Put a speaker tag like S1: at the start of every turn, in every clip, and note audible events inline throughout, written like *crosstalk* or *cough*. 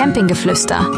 S1: Campinggeflüster.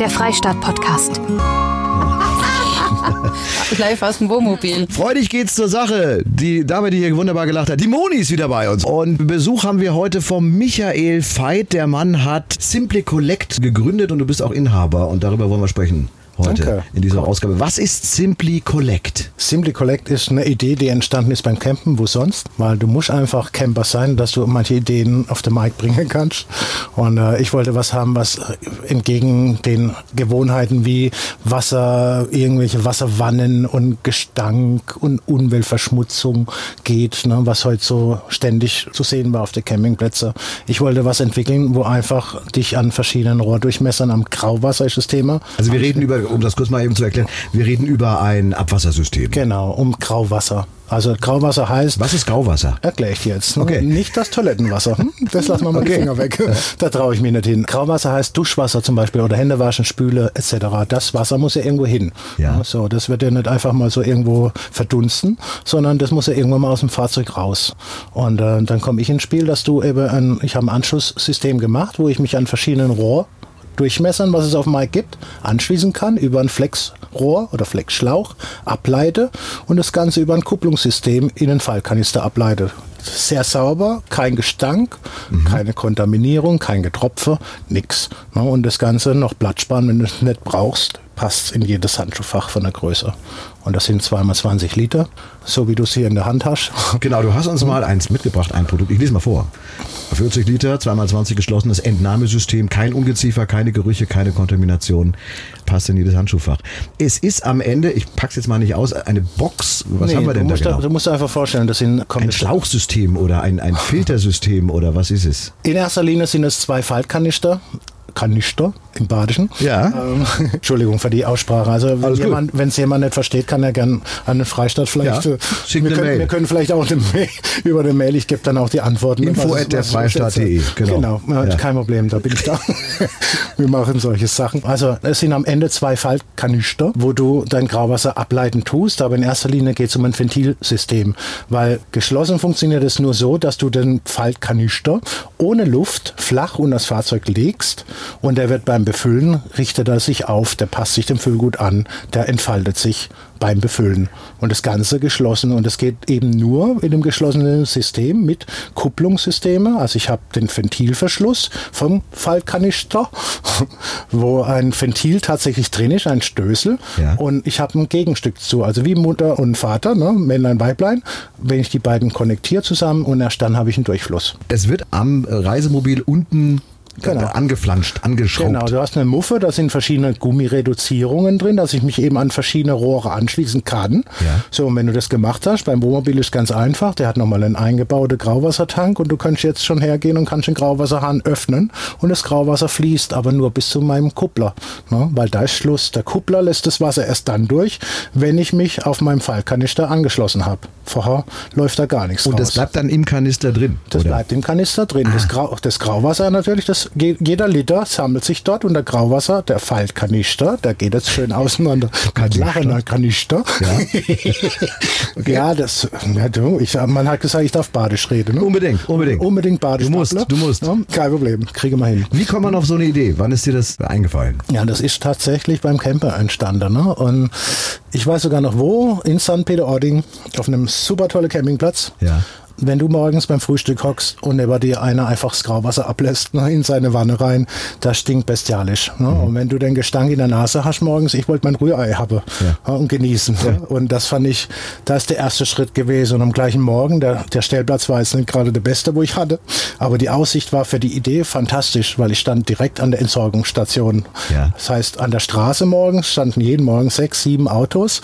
S1: Der Freistaat-Podcast. *laughs*
S2: Live aus dem Wohnmobil.
S3: Freudig geht's zur Sache. Die Dame, die hier wunderbar gelacht hat, die Moni ist wieder bei uns. Und Besuch haben wir heute vom Michael Veit. Der Mann hat Simply Collect gegründet und du bist auch Inhaber und darüber wollen wir sprechen heute
S4: Danke.
S3: in dieser Ausgabe. Was ist Simply Collect?
S4: Simply Collect ist eine Idee, die entstanden ist beim Campen, wo sonst, weil du musst einfach Camper sein, dass du manche Ideen auf den Markt bringen kannst. Und äh, ich wollte was haben, was äh, entgegen den Gewohnheiten wie Wasser, irgendwelche Wasserwannen und Gestank und Umweltverschmutzung geht, ne, was heute so ständig zu sehen war auf den Campingplätzen. Ich wollte was entwickeln, wo einfach dich an verschiedenen Rohrdurchmessern am Grauwasser ist das Thema.
S3: Also wir reden über, um das kurz mal eben zu erklären, wir reden über ein Abwassersystem.
S4: Genau, um Grauwasser. Also Grauwasser heißt,
S3: Was ist Grauwasser?
S4: Erkläre ich dir jetzt.
S3: Okay.
S4: Nicht das Toilettenwasser. Hm? Das lassen wir mal die
S3: Okay.
S4: Finger weg. *laughs* Da traue ich mich nicht hin. Grauwasser heißt Duschwasser zum Beispiel oder Händewaschen, Spüle etc. Das Wasser muss ja irgendwo hin.
S3: Ja.
S4: So, das wird ja nicht einfach mal so irgendwo verdunsten, sondern das muss ja irgendwann mal aus dem Fahrzeug raus. Und äh, dann komme ich ins Spiel, dass du eben ein, ich habe ein Anschlusssystem gemacht, wo ich mich an verschiedenen Rohr Durchmessern, was es auf dem Markt gibt, anschließen kann über ein Flexrohr oder Flexschlauch, ableite und das Ganze über ein Kupplungssystem in den Fallkanister ableite. Sehr sauber, kein Gestank, keine Kontaminierung, kein Getropfe, nix. Ne, Und das Ganze noch Blattsparen, wenn du es nicht brauchst, passt in jedes Handschuhfach von der Größe. Und das sind zweimal 20 Liter, so wie du es hier in der Hand hast. *laughs*
S3: Genau, du hast uns mal eins mitgebracht, ein Produkt. Ich lese mal vor. 40 Liter, 2x20 geschlossenes Entnahmesystem, kein Ungeziefer, keine Gerüche, keine Kontamination, passt in jedes Handschuhfach. Es ist am Ende, ich pack's jetzt mal nicht aus, eine Box. Was haben wir denn da genau?
S4: du musst dir einfach vorstellen, das sind
S3: Ein Schlauchsystem oder ein, ein Filtersystem oder was ist es?
S4: In erster Linie sind es zwei Faltkanister. Kanister im Badischen.
S3: Ja.
S4: Ähm, *laughs* Entschuldigung für die Aussprache. Also wenn
S3: gut.
S4: jemand, wenn es jemand nicht versteht, kann er gern an den Freistaat vielleicht.
S3: Ja, schickt
S4: wir, können,
S3: Mail.
S4: wir können vielleicht auch eine Mail, *laughs* über eine Mail, ich gebe dann auch die Antworten.
S3: Info
S4: Was-
S3: at der Freistaat.de, genau.
S4: Genau, ja,
S3: Ja.
S4: kein Problem, da bin ich da. *laughs* wir machen solche Sachen. Also es sind am Ende zwei Faltkanister, wo du dein Grauwasser ableiten tust, aber in erster Linie geht es um ein Ventilsystem, weil geschlossen funktioniert es nur so, dass du den Faltkanister ohne Luft flach unter das Fahrzeug legst und der wird beim Befüllen, richtet er sich auf, der passt sich dem Füllgut an, der entfaltet sich beim Befüllen. Und das Ganze geschlossen. Und es geht eben nur in dem geschlossenen System mit Kupplungssysteme. Also ich habe den Ventilverschluss vom Fallkanister, *laughs* wo ein Ventil tatsächlich drin ist, ein Stößel.
S3: Ja.
S4: Und ich habe ein Gegenstück zu. Also wie Mutter und Vater, ne? Männlein, Weiblein. Wenn ich die beiden konnektiere zusammen und erst dann habe ich einen Durchfluss.
S3: Es wird am Reisemobil unten
S4: Genau.
S3: angeflanscht, angeschraubt.
S4: Genau, du hast eine Muffe, da sind verschiedene Gummireduzierungen drin, dass ich mich eben an verschiedene Rohre anschließen kann.
S3: Ja.
S4: So, und wenn du das gemacht hast, beim Wohnmobil ist ganz einfach, der hat nochmal einen eingebauten Grauwassertank und du kannst jetzt schon hergehen und kannst den Grauwasserhahn öffnen und das Grauwasser fließt aber nur bis zu meinem Kuppler, ne? weil da ist Schluss. Der Kuppler lässt das Wasser erst dann durch, wenn ich mich auf meinem Fallkanister angeschlossen habe. Vorher läuft da gar nichts
S3: Und das
S4: raus.
S3: bleibt dann im Kanister drin.
S4: Das
S3: oder?
S4: bleibt im Kanister drin. Das, Grau, das Grauwasser natürlich, das, jeder Liter sammelt sich dort und der Grauwasser, der Faltkanister, der geht jetzt schön auseinander. *laughs* Lachender Kanister. Ja, *laughs* ja das, ja, du, ich, man hat gesagt, ich darf badisch reden. Ne?
S3: Unbedingt, unbedingt.
S4: Unbedingt badisch.
S3: Du musst,
S4: Stapler.
S3: du musst.
S4: Ja, kein Problem, kriege mal hin.
S3: Wie kommt man auf so eine Idee? Wann ist dir das eingefallen?
S4: Ja, das ist tatsächlich beim Camper entstanden. Ne? Und ich weiß sogar noch wo, in St. Peter-Ording, auf einem super tollen Campingplatz.
S3: Ja.
S4: Wenn du morgens beim Frühstück hockst und neben dir einer einfach das Grauwasser ablässt ne, in seine Wanne rein, das stinkt bestialisch. Ne? Und wenn du den Gestank in der Nase hast morgens, ich wollte mein Rührei haben ja. und genießen. Ne? Und das fand ich, das ist der erste Schritt gewesen. Und am gleichen Morgen, der, der Stellplatz war jetzt nicht gerade der beste, wo ich hatte, aber die Aussicht war für die Idee fantastisch, weil ich stand direkt an der Entsorgungsstation.
S3: Ja.
S4: Das heißt, an der Straße morgens standen jeden Morgen sechs, sieben Autos,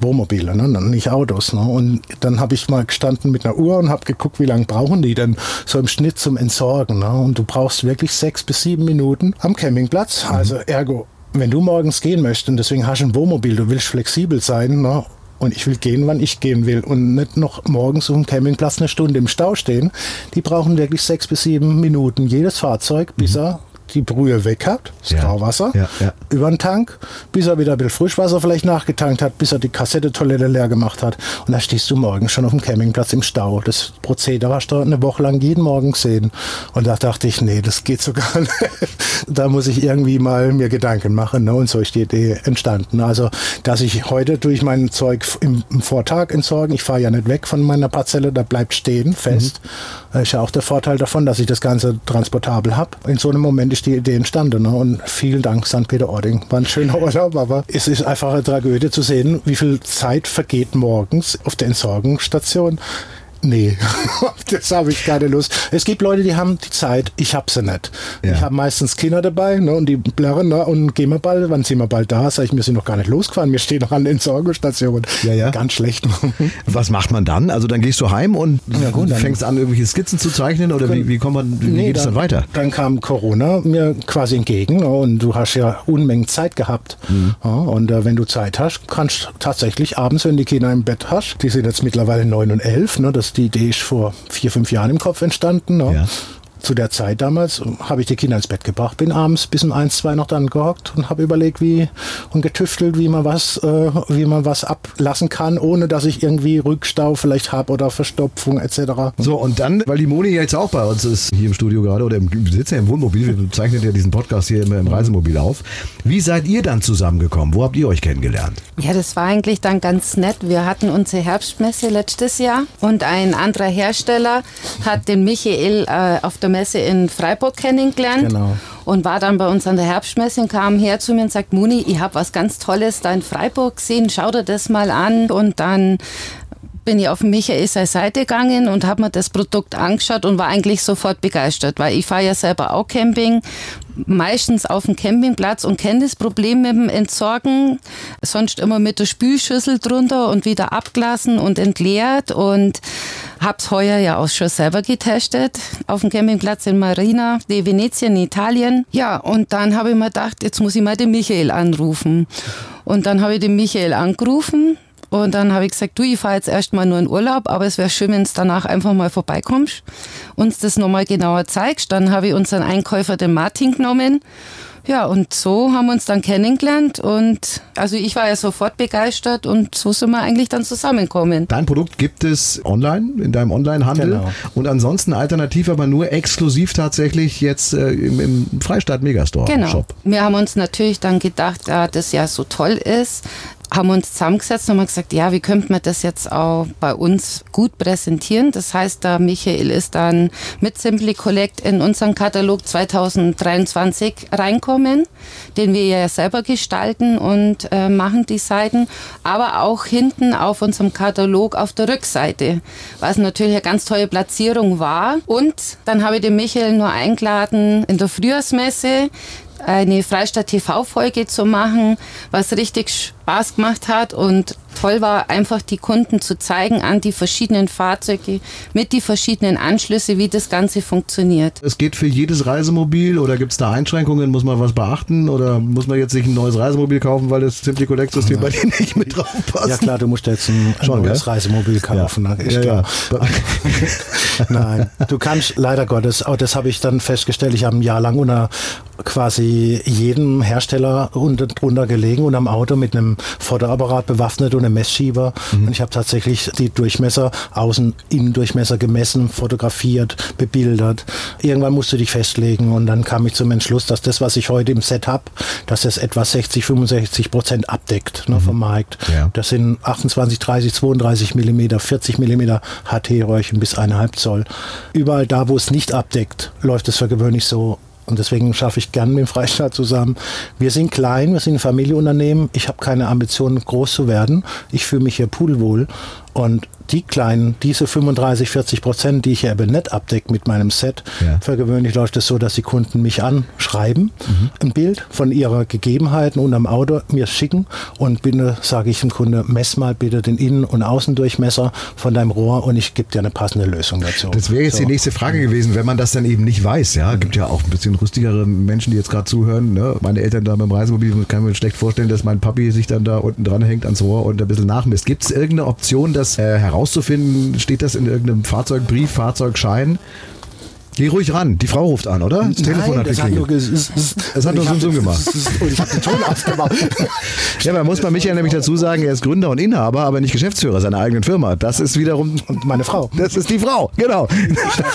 S4: Wohnmobile, ne? nicht Autos. Ne? Und dann habe ich mal gestanden mit einer Uhr und habe geguckt, wie lange brauchen die denn so im Schnitt zum Entsorgen. Ne? Und du brauchst wirklich sechs bis sieben Minuten am Campingplatz. Also ergo, wenn du morgens gehen möchtest, und deswegen hast du ein Wohnmobil, du willst flexibel sein, ne? Und ich will gehen, wann ich gehen will und nicht noch morgens auf dem Campingplatz eine Stunde im Stau stehen. Die brauchen wirklich sechs bis sieben Minuten jedes Fahrzeug, bis er die Brühe weg hat, das
S3: Ja.
S4: Grauwasser,
S3: Ja, ja.
S4: über den Tank, bis er wieder ein bisschen Frischwasser vielleicht nachgetankt hat, bis er die Kassette-Toilette leer gemacht hat. Und da stehst du morgens schon auf dem Campingplatz im Stau. Das Prozedere hast du eine Woche lang jeden Morgen gesehen. Und da dachte ich, nee, das geht so *laughs* gar nicht. da muss ich irgendwie mal mir Gedanken machen. Ne? Und so ist die Idee entstanden. Also, dass ich heute durch mein Zeug im, im Vortag entsorgen, ich fahre ja nicht weg von meiner Parzelle, da bleibt stehen, fest. Das ist ja auch der Vorteil davon, dass ich das Ganze transportabel habe. In so einem Moment ist die Idee entstanden. Ne? Und vielen Dank, St. Peter-Ording. War ein schöner *laughs* Urlaub, aber es ist einfach eine Tragödie zu sehen, wie viel Zeit vergeht morgens auf der Entsorgungsstation. Nee, *laughs* das habe ich keine Lust. Es gibt Leute, die haben die Zeit, ich habe sie nicht.
S3: Ja.
S4: Ich habe meistens Kinder dabei ne, und die blärren ne, und gehen wir bald, wann sind wir bald da? Sag ich, wir sind noch gar nicht losgefahren, wir stehen noch an der Entsorgungsstation.
S3: Ja, ja.
S4: Ganz schlecht. *laughs*
S3: Was macht man dann? Also dann gehst du heim und
S4: Ja, gut, dann-
S3: fängst an, irgendwelche Skizzen zu zeichnen oder wie, wie kommt man, wie
S4: Nee,
S3: geht es dann weiter?
S4: Dann kam Corona mir quasi entgegen ne, und du hast ja Unmengen Zeit gehabt.
S3: Mhm.
S4: Ja, und äh, wenn du Zeit hast, kannst du tatsächlich abends, wenn die Kinder im Bett hast, die sind jetzt mittlerweile neun und elf, ne, das, die Idee ist vor vier, fünf Jahren im Kopf entstanden. Ne.
S3: Ja.
S4: Zu der Zeit damals habe ich die Kinder ins Bett gebracht, bin abends bis um eins, zwei noch dann gehockt und habe überlegt, wie und getüftelt, wie man was, äh, wie man was ablassen kann, ohne dass ich irgendwie Rückstau vielleicht habe oder Verstopfung etc.
S3: So, und dann, weil die Moni jetzt auch bei uns ist, hier im Studio gerade, oder im, wir sitzen ja im Wohnmobil, wir zeichnen ja diesen Podcast hier immer im Reisemobil auf. Wie seid ihr dann zusammengekommen? Wo habt ihr euch kennengelernt?
S2: Ja, das war eigentlich dann ganz nett. Wir hatten unsere Herbstmesse letztes Jahr und ein anderer Hersteller hat den Michael äh, auf der Messe in Freiburg kennengelernt.
S4: Genau.
S2: Und war dann bei uns an der Herbstmesse und kam her zu mir und sagt, Muni, ich habe was ganz Tolles da in Freiburg gesehen, schau dir das mal an. Und dann bin ich auf Michael seine Seite gegangen und habe mir das Produkt angeschaut und war eigentlich sofort begeistert, weil ich fahre ja selber auch Camping, meistens auf dem Campingplatz und kenne das Problem mit dem Entsorgen, sonst immer mit der Spülschüssel drunter und wieder abgelassen und entleert und hab's heuer ja auch schon selber getestet auf dem Campingplatz in Marina di Venezia in Italien. Ja, und dann habe ich mir gedacht, jetzt muss ich mal den Michael anrufen. Und dann habe ich den Michael angerufen und dann habe ich gesagt, du, ich fahre jetzt erstmal nur in Urlaub, aber es wäre schön, wenn du danach einfach mal vorbeikommst, uns das nochmal genauer zeigst. Dann habe ich unseren Einkäufer, den Martin, genommen. Ja, und so haben wir uns dann kennengelernt und also ich war ja sofort begeistert und so sind wir eigentlich dann zusammengekommen.
S3: Dein Produkt gibt es online, in deinem Online-Handel
S4: Genau.
S3: und ansonsten alternativ, aber nur exklusiv tatsächlich jetzt äh, im, im Freistaat Megastore
S2: Genau.
S3: Shop.
S2: Wir haben uns natürlich dann gedacht, da das ja so toll ist, haben uns zusammengesetzt und haben gesagt, ja, wie könnte man das jetzt auch bei uns gut präsentieren? Das heißt, der Michael ist dann mit Simply Collect in unseren Katalog 2023 reinkommen, den wir ja selber gestalten und äh, machen die Seiten, aber auch hinten auf unserem Katalog auf der Rückseite, was natürlich eine ganz tolle Platzierung war. Und dann habe ich den Michael nur eingeladen in der Frühjahrsmesse eine Freistadt TV-Folge zu machen, was richtig Spaß gemacht hat und toll war, einfach die Kunden zu zeigen an die verschiedenen Fahrzeuge mit die verschiedenen Anschlüsse, wie das Ganze funktioniert.
S3: Es geht für jedes Reisemobil oder gibt es da Einschränkungen? Muss man was beachten oder muss man jetzt sich ein neues Reisemobil kaufen, weil das Simply Collect System bei dir nicht mit drauf passt?
S4: Ja klar, du musst jetzt ein, ein
S3: Schon,
S4: neues
S3: gell?
S4: Reisemobil kaufen.
S3: Ja.
S4: Ist
S3: Ja,
S4: klar.
S3: ja. *laughs* *laughs*
S4: Nein, du kannst leider Gottes, auch das habe ich dann festgestellt, ich habe ein Jahr lang unter quasi jedem Hersteller unter, drunter gelegen und am Auto mit einem Fotoapparat bewaffnet und einem Messschieber. Und ich habe tatsächlich die Durchmesser, Außen, Innendurchmesser gemessen, fotografiert, bebildert. Irgendwann musst du dich festlegen und dann kam ich zum Entschluss, dass das, was ich heute im Set habe, dass das etwa 60, 65 Prozent abdeckt ne, vom Markt.
S3: Ja.
S4: Das sind 28, 30, 32 Millimeter, 40 Millimeter HT-Röhrchen bis 1,5 Zoll. Überall da, wo es nicht abdeckt, läuft es für gewöhnlich so. Und deswegen schaffe ich gern mit dem Freistaat zusammen. Wir sind klein, wir sind ein Familienunternehmen. Ich habe keine Ambition, groß zu werden. Ich fühle mich hier pudelwohl. Und die kleinen, diese 35, 40 Prozent, die ich ja eben nicht abdecke mit meinem Set,
S3: Ja.
S4: für gewöhnlich läuft es so, dass die Kunden mich anschreiben, ein Bild von ihrer Gegebenheiten und am Auto mir schicken und bitte sage ich dem Kunde, mess mal bitte den Innen- und Außendurchmesser von deinem Rohr und ich gebe dir eine passende Lösung dazu.
S3: Das wäre jetzt
S4: So.
S3: die nächste Frage gewesen, wenn man das dann eben nicht weiß. Ja, gibt ja auch ein bisschen rüstigere Menschen, die jetzt gerade zuhören. Ne? Meine Eltern da beim Reisemobil, kann mir schlecht vorstellen, dass mein Papi sich dann da unten dran hängt ans Rohr und ein bisschen nachmisst. Gibt es irgendeine Option, das äh, herauszufinden? Steht das in irgendeinem Fahrzeugbrief, Fahrzeugschein? Geh ruhig ran. Die Frau ruft an, oder? Das Telefon
S4: Nein,
S3: hat
S4: das hat nur,
S3: geklingelt.
S4: es-
S3: hat nur so gemacht.
S4: Und ich habe den Ton *laughs* ausgemacht.
S3: Ja, man muss bei Michael nämlich dazu sagen, er ist Gründer und Inhaber, aber nicht Geschäftsführer seiner eigenen Firma. Das ist wiederum,
S4: Und meine Frau.
S3: das ist die Frau, genau.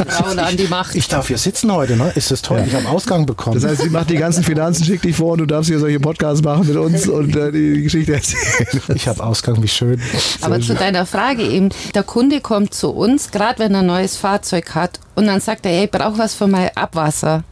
S2: Frauen an die Macht.
S4: Ich darf hier sitzen heute, ne? Ist das toll? Ich habe Ausgang bekommen.
S3: Das heißt, sie macht die ganzen Finanzen, schickt dich vor und du darfst hier solche Podcasts machen mit uns und äh, die Geschichte erzählen.
S4: ich habe Ausgang, wie schön.
S2: Aber zu deiner Frage eben, der Kunde kommt zu uns, gerade wenn er ein neues Fahrzeug hat, und dann sagt er, hey, ich brauche was für mein Abwasser.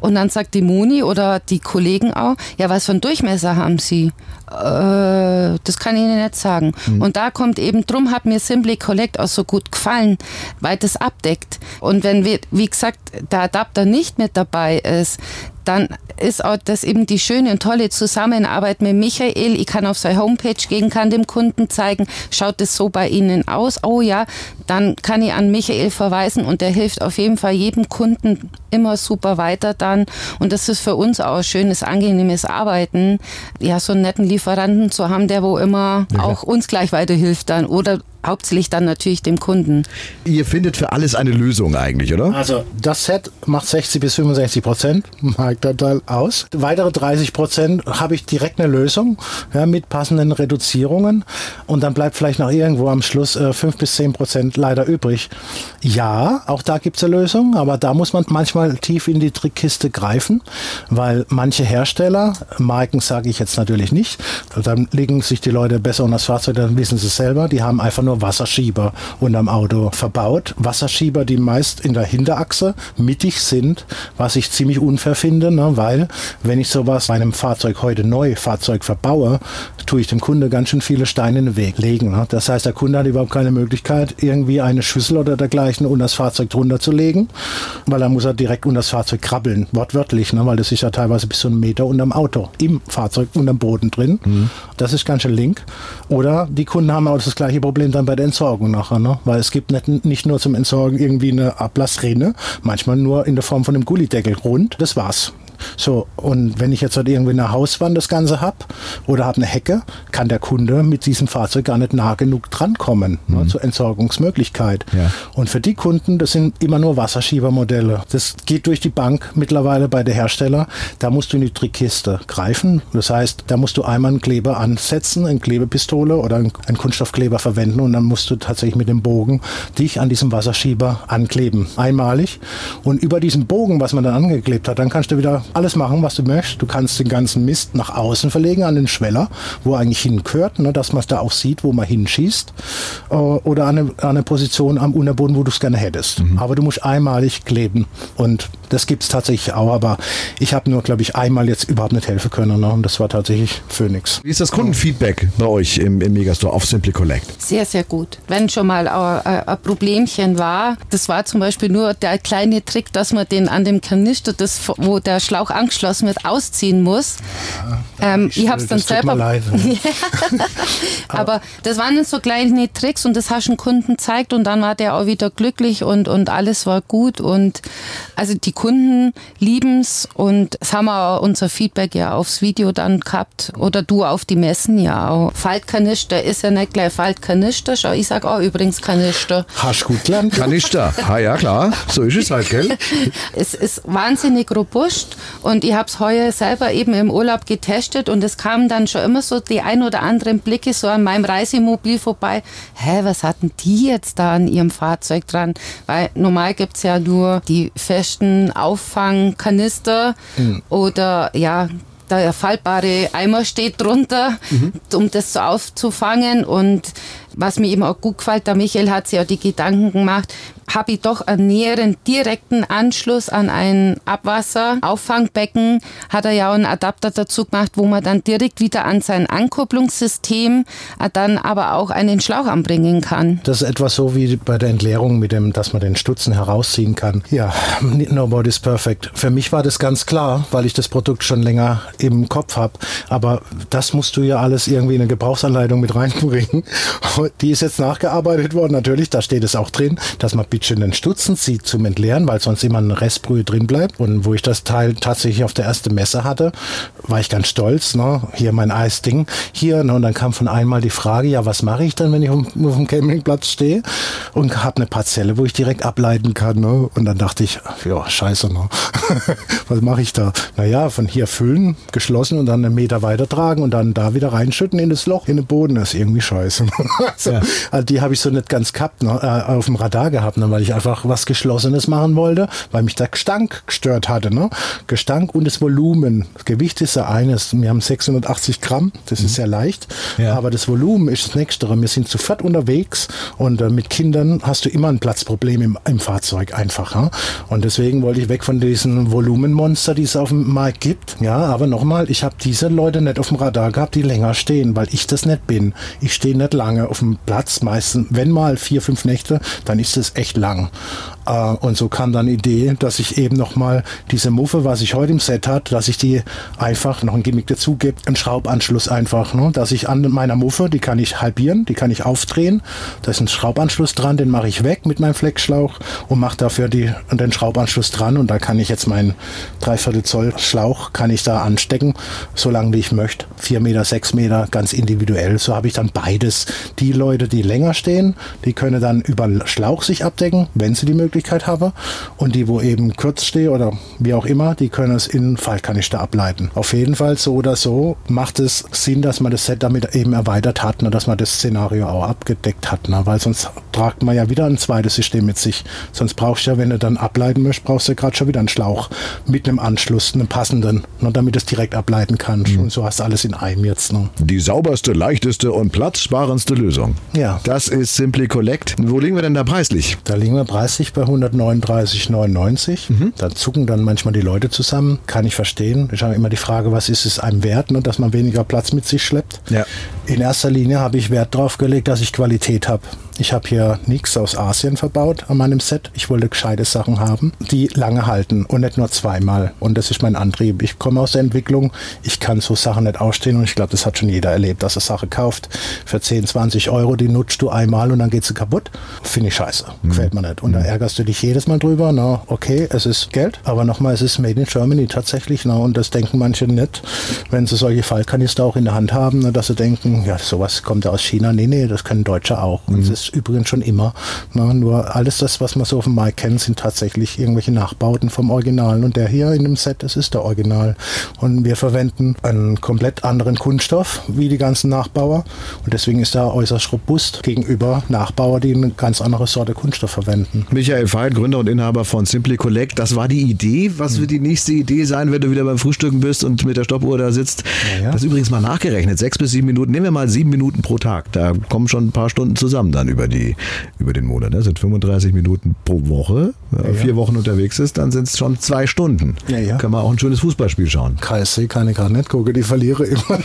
S2: Und dann sagt die Moni oder die Kollegen auch, ja, was für einen Durchmesser haben Sie? Äh, das kann ich Ihnen nicht sagen. Und da kommt eben, drum hat mir Simply Collect auch so gut gefallen, weil das abdeckt. Und wenn wir, wie gesagt, der Adapter nicht mit dabei ist, dann ist auch das eben die schöne und tolle Zusammenarbeit mit Michael. Ich kann auf seine Homepage gehen, kann dem Kunden zeigen, schaut es so bei Ihnen aus? Oh ja, dann kann ich an Michael verweisen und der hilft auf jeden Fall jedem Kunden immer super weiter dann. Und das ist für uns auch ein schönes, angenehmes Arbeiten, ja, so einen netten Lieferanten zu haben, der wo immer auch uns gleich weiterhilft dann oder hauptsächlich dann natürlich dem Kunden.
S3: Ihr findet für alles eine Lösung eigentlich, oder?
S4: Also das Set macht 60 bis 65 Prozent Marktanteil aus. Weitere 30 Prozent habe ich direkt eine Lösung ja, mit passenden Reduzierungen und dann bleibt vielleicht noch irgendwo am Schluss äh, 5 bis 10 Prozent leider übrig. Ja, auch da gibt es eine Lösung, aber da muss man manchmal tief in die Trickkiste greifen, weil manche Hersteller, Marken sage ich jetzt natürlich nicht, dann legen sich die Leute besser unter das Fahrzeug, dann wissen sie es selber, die haben einfach nur Wasserschieber unterm Auto verbaut. Wasserschieber, die meist in der Hinterachse mittig sind, was ich ziemlich unfair finde, ne? weil wenn ich sowas bei einem Fahrzeug heute neu Fahrzeug verbaue, tue ich dem Kunde ganz schön viele Steine in den Weg legen. Ne? Das heißt, der Kunde hat überhaupt keine Möglichkeit, irgendwie eine Schüssel oder dergleichen unter das Fahrzeug drunter zu legen, weil dann muss er direkt unter das Fahrzeug krabbeln, wortwörtlich, ne? weil das ist ja teilweise bis zu einem Meter unterm Auto, im Fahrzeug, unterm Boden drin. Das ist ganz schön link. Oder die Kunden haben auch das gleiche Problem dann bei der Entsorgung nachher, ne? weil es gibt nicht, nicht nur zum Entsorgen irgendwie eine Ablassrinne, manchmal nur in der Form von einem Gullideckel rund, das war's. So, und wenn ich jetzt halt irgendwie eine Hauswand das Ganze hab oder habe eine Hecke, kann der Kunde mit diesem Fahrzeug gar nicht nah genug drankommen ne, zur Entsorgungsmöglichkeit.
S3: Ja.
S4: Und für die Kunden, das sind immer nur Wasserschiebermodelle. Das geht durch die Bank mittlerweile bei der Hersteller. Da musst du in die Trickkiste greifen. Das heißt, da musst du einmal einen Kleber ansetzen, eine Klebepistole oder einen Kunststoffkleber verwenden und dann musst du tatsächlich mit dem Bogen dich an diesem Wasserschieber ankleben. Einmalig. Und über diesen Bogen, was man dann angeklebt hat, dann kannst du wieder alles machen, was du möchtest. Du kannst den ganzen Mist nach außen verlegen an den Schweller, wo er eigentlich hingehört, ne, dass man es da auch sieht, wo man hinschießt. Äh, oder an eine, an eine Position am Unterboden, wo du es gerne hättest. Aber du musst einmalig kleben. Und das gibt es tatsächlich auch. Aber ich habe nur, glaube ich, einmal jetzt überhaupt nicht helfen können. Ne? Und das war tatsächlich Phoenix.
S3: Wie ist das Kundenfeedback bei euch im, im Megastore auf Simply Collect?
S2: Sehr, sehr gut. Wenn schon mal ein, ein ein Problemchen war, das war zum Beispiel nur der kleine Trick, dass man den an dem Kanister, das, wo der Schlauch angeschlossen wird, ausziehen muss. ähm, ich habe es dann
S4: das tut mir
S2: selber.
S4: leid. *laughs* *laughs*
S2: Aber das waren so kleine Tricks und das hast du dem Kunden gezeigt und dann war der auch wieder glücklich und, und alles war gut. Und also die Kunden lieben es und das haben wir auch unser Feedback ja aufs Video dann gehabt oder du auf die Messen ja auch. Faltkanister ist ja nicht gleich Faltkanister, schau, ich sag auch übrigens Kanister.
S4: Hast du gut gelernt?
S3: Kanister. ah ja, klar. So ist es halt, gell? *laughs*
S2: Es ist wahnsinnig robust und ich habe es heuer selber eben im Urlaub getestet und es kamen dann schon immer so die ein oder anderen Blicke so an meinem Reisemobil vorbei. Hä, was hatten die jetzt da an ihrem Fahrzeug dran? Weil normal gibt's ja nur die festen Auffangkanister oder ja, der faltbare Eimer steht drunter, um das so aufzufangen. Und was mir eben auch gut gefällt, der Michael hat sich ja die Gedanken gemacht, habe ich doch einen näheren direkten Anschluss an ein Abwasserauffangbecken, hat er ja auch einen Adapter dazu gemacht, wo man dann direkt wieder an sein Ankupplungssystem äh, dann aber auch einen Schlauch anbringen kann.
S4: Das ist etwas so wie bei der Entleerung, mit dem, dass man den Stutzen herausziehen kann. Ja, nobody's perfect. Für mich war das ganz klar, weil ich das Produkt schon länger im Kopf habe. Aber das musst du ja alles irgendwie in eine Gebrauchsanleitung mit reinbringen. *laughs* Die ist jetzt nachgearbeitet worden, natürlich, da steht es auch drin, dass man bisschen den Stutzen zieht zum Entleeren, weil sonst immer eine Restbrühe drin bleibt. Und wo ich das Teil tatsächlich auf der ersten Messe hatte, war ich ganz stolz. Ne? Hier mein Eisding. Hier, ne? und dann kam von einmal die Frage, ja, was mache ich dann, wenn ich auf, auf dem Campingplatz stehe? Und habe eine Parzelle, wo ich direkt ableiten kann. Ne? Und dann dachte ich, ja, scheiße, ne? *laughs* was mache ich da? Naja, von hier füllen, geschlossen und dann einen Meter weiter tragen und dann da wieder reinschütten in das Loch, in den Boden. Das ist irgendwie scheiße. *laughs* also, ja. also die habe ich so nicht ganz gehabt, ne? äh, auf dem Radar gehabt, ne? Weil ich einfach was Geschlossenes machen wollte, weil mich der Gestank gestört hatte. Ne? Gestank und das Volumen. Das Gewicht ist ja eines. Wir haben 680 Gramm, das mhm. ist sehr leicht. Ja. Aber das Volumen ist das nächste. Wir sind zu fett unterwegs und äh, mit Kindern hast du immer ein Platzproblem im, im Fahrzeug einfach. Ja? Und deswegen wollte ich weg von diesen Volumenmonster, die es auf dem Markt gibt. Ja, aber nochmal, ich habe diese Leute nicht auf dem Radar gehabt, die länger stehen, weil ich das nicht bin. Ich stehe nicht lange auf dem Platz, meistens, wenn mal vier, fünf Nächte, dann ist es echt lang. Äh, und so kam dann die Idee, dass ich eben nochmal diese Muffe, was ich heute im Set hat, dass ich die einfach noch ein Gimmick dazu gebe, einen Schraubanschluss einfach, ne? dass ich an meiner Muffe, die kann ich halbieren, die kann ich aufdrehen, da ist ein Schraubanschluss dran, den mache ich weg mit meinem Fleckschlauch und mache dafür die, den Schraubanschluss dran und da kann ich jetzt meinen Dreiviertel Zoll Schlauch kann ich da anstecken, so lange wie ich möchte, vier Meter, sechs Meter, ganz individuell. So habe ich dann beides. Die Leute, die länger stehen, die können dann über Schlauch sich abdecken, wenn sie die Möglichkeit Möglichkeit habe. Und die, wo eben kurz stehe oder wie auch immer, die können es in Fallkanister ableiten. Auf jeden Fall so oder so macht es Sinn, dass man das Set damit eben erweitert hat, ne, dass man das Szenario auch abgedeckt hat, ne, weil sonst tragt man ja wieder ein zweites System mit sich. Sonst brauchst du ja, wenn du dann ableiten möchtest, brauchst du gerade schon wieder einen Schlauch mit einem Anschluss, einem passenden, ne, damit es direkt ableiten kannst. Mhm. Und so hast du alles in einem jetzt. Ne.
S3: Die sauberste, leichteste und platzsparendste Lösung.
S4: Ja.
S3: Das ist Simply Collect. Wo liegen wir denn da preislich?
S4: Da liegen wir preislich bei 139,99. Mhm. Da zucken dann manchmal die Leute zusammen. Kann ich verstehen. Ich habe immer die Frage, was ist es einem wert, ne, dass man weniger Platz mit sich schleppt.
S3: Ja.
S4: In erster Linie habe ich Wert darauf gelegt, dass ich Qualität habe. Ich habe hier nichts aus Asien verbaut an meinem Set. Ich wollte gescheite Sachen haben, die lange halten und nicht nur zweimal. Und das ist mein Antrieb. Ich komme aus der Entwicklung. Ich kann so Sachen nicht ausstehen und ich glaube, das hat schon jeder erlebt, dass er Sache kauft für 10, 20 Euro, die nutzt du einmal und dann geht sie kaputt. Finde ich scheiße. Mhm. Gefällt mir nicht. Und da mhm. ärgerst du dich jedes Mal drüber. Na, okay, es ist Geld, aber nochmal, es ist made in Germany tatsächlich. Na, und das denken manche nicht, wenn sie solche Fallkanister auch in der Hand haben, dass sie denken, ja, sowas kommt ja aus China. Nee, nee, das können Deutsche auch. Mhm. Es übrigens schon immer. Na, nur alles das, was man so auf dem Markt kennt, sind tatsächlich irgendwelche Nachbauten vom Original. Und der hier in dem Set, das ist der Original. Und wir verwenden einen komplett anderen Kunststoff wie die ganzen Nachbauer. Und deswegen ist er äußerst robust gegenüber Nachbauer, die eine ganz andere Sorte Kunststoff verwenden.
S3: Michael Veit, Gründer und Inhaber von Simply Collect. Das war die Idee. Was wird die nächste Idee sein, wenn du wieder beim Frühstücken bist und mit der Stoppuhr da sitzt? Ja, ja. Das ist übrigens mal nachgerechnet. Sechs bis sieben Minuten. Nehmen wir mal sieben Minuten pro Tag. Da kommen schon ein paar Stunden zusammen dann über die über den Monat. Das ne? sind 35 Minuten pro Woche. Wenn man vier Wochen unterwegs ist, dann sind es schon zwei Stunden. Ja, ja. Kann man auch ein schönes Fußballspiel schauen.
S4: KSC kann ich gerade nicht gucken, die verliere immer.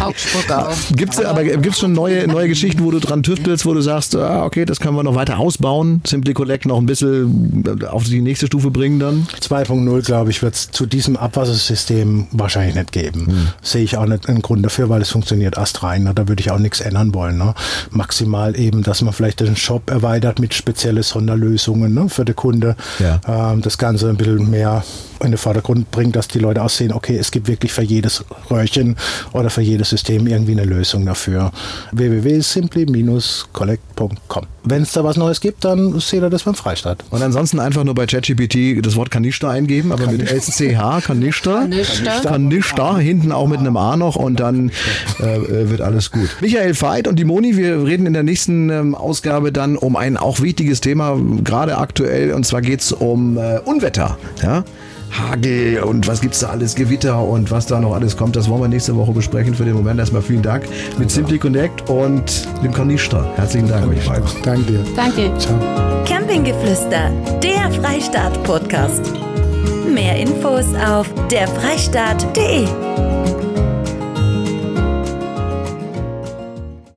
S3: Augsburg auch. Gibt es aber gibt's schon neue, neue Geschichten, wo du dran tüftelst, wo du sagst, ah, okay, das können wir noch weiter ausbauen, Simply Collect noch ein bisschen auf die nächste Stufe bringen dann?
S4: 2.0, glaube ich, wird es zu diesem Abwassersystem wahrscheinlich nicht geben. Hm. Sehe ich auch nicht einen Grund dafür, weil es funktioniert erst rein. Ne? Da würde ich auch nichts ändern wollen. Ne? Maximal eben, dass man vielleicht den Shop erweitert mit speziellen Sonderlösungen ne, für den Kunde. Ja. Ähm, das Ganze ein bisschen mehr in den Vordergrund bringt, dass die Leute auch sehen, okay, es gibt wirklich für jedes Röhrchen oder für jedes System irgendwie eine Lösung dafür. www.simply-collect.com. Wenn es da was Neues gibt, dann seht ihr das beim Freistaat.
S3: Und ansonsten einfach nur bei ChatGPT das Wort Kanister eingeben, aber Kanister. mit SCH, Kanister. Kanister. Kanister, hinten auch mit einem A noch und dann äh, wird alles gut. Michael Veit und die Moni, wir reden in der nächsten ähm, Ausgabe dann um ein auch wichtiges Thema, gerade aktuell, und zwar geht es um äh, Unwetter. Ja? Hagel und was gibt es da alles, Gewitter und was da noch alles kommt, das wollen wir nächste Woche besprechen. Für den Moment erstmal vielen Dank mit Simply Connect und dem Kanister. Herzlichen Dank euch beiden.
S4: Danke dir.
S1: Danke. Ciao.
S5: Campinggeflüster, der Freistaat-Podcast. Mehr Infos auf derfreistaat.de.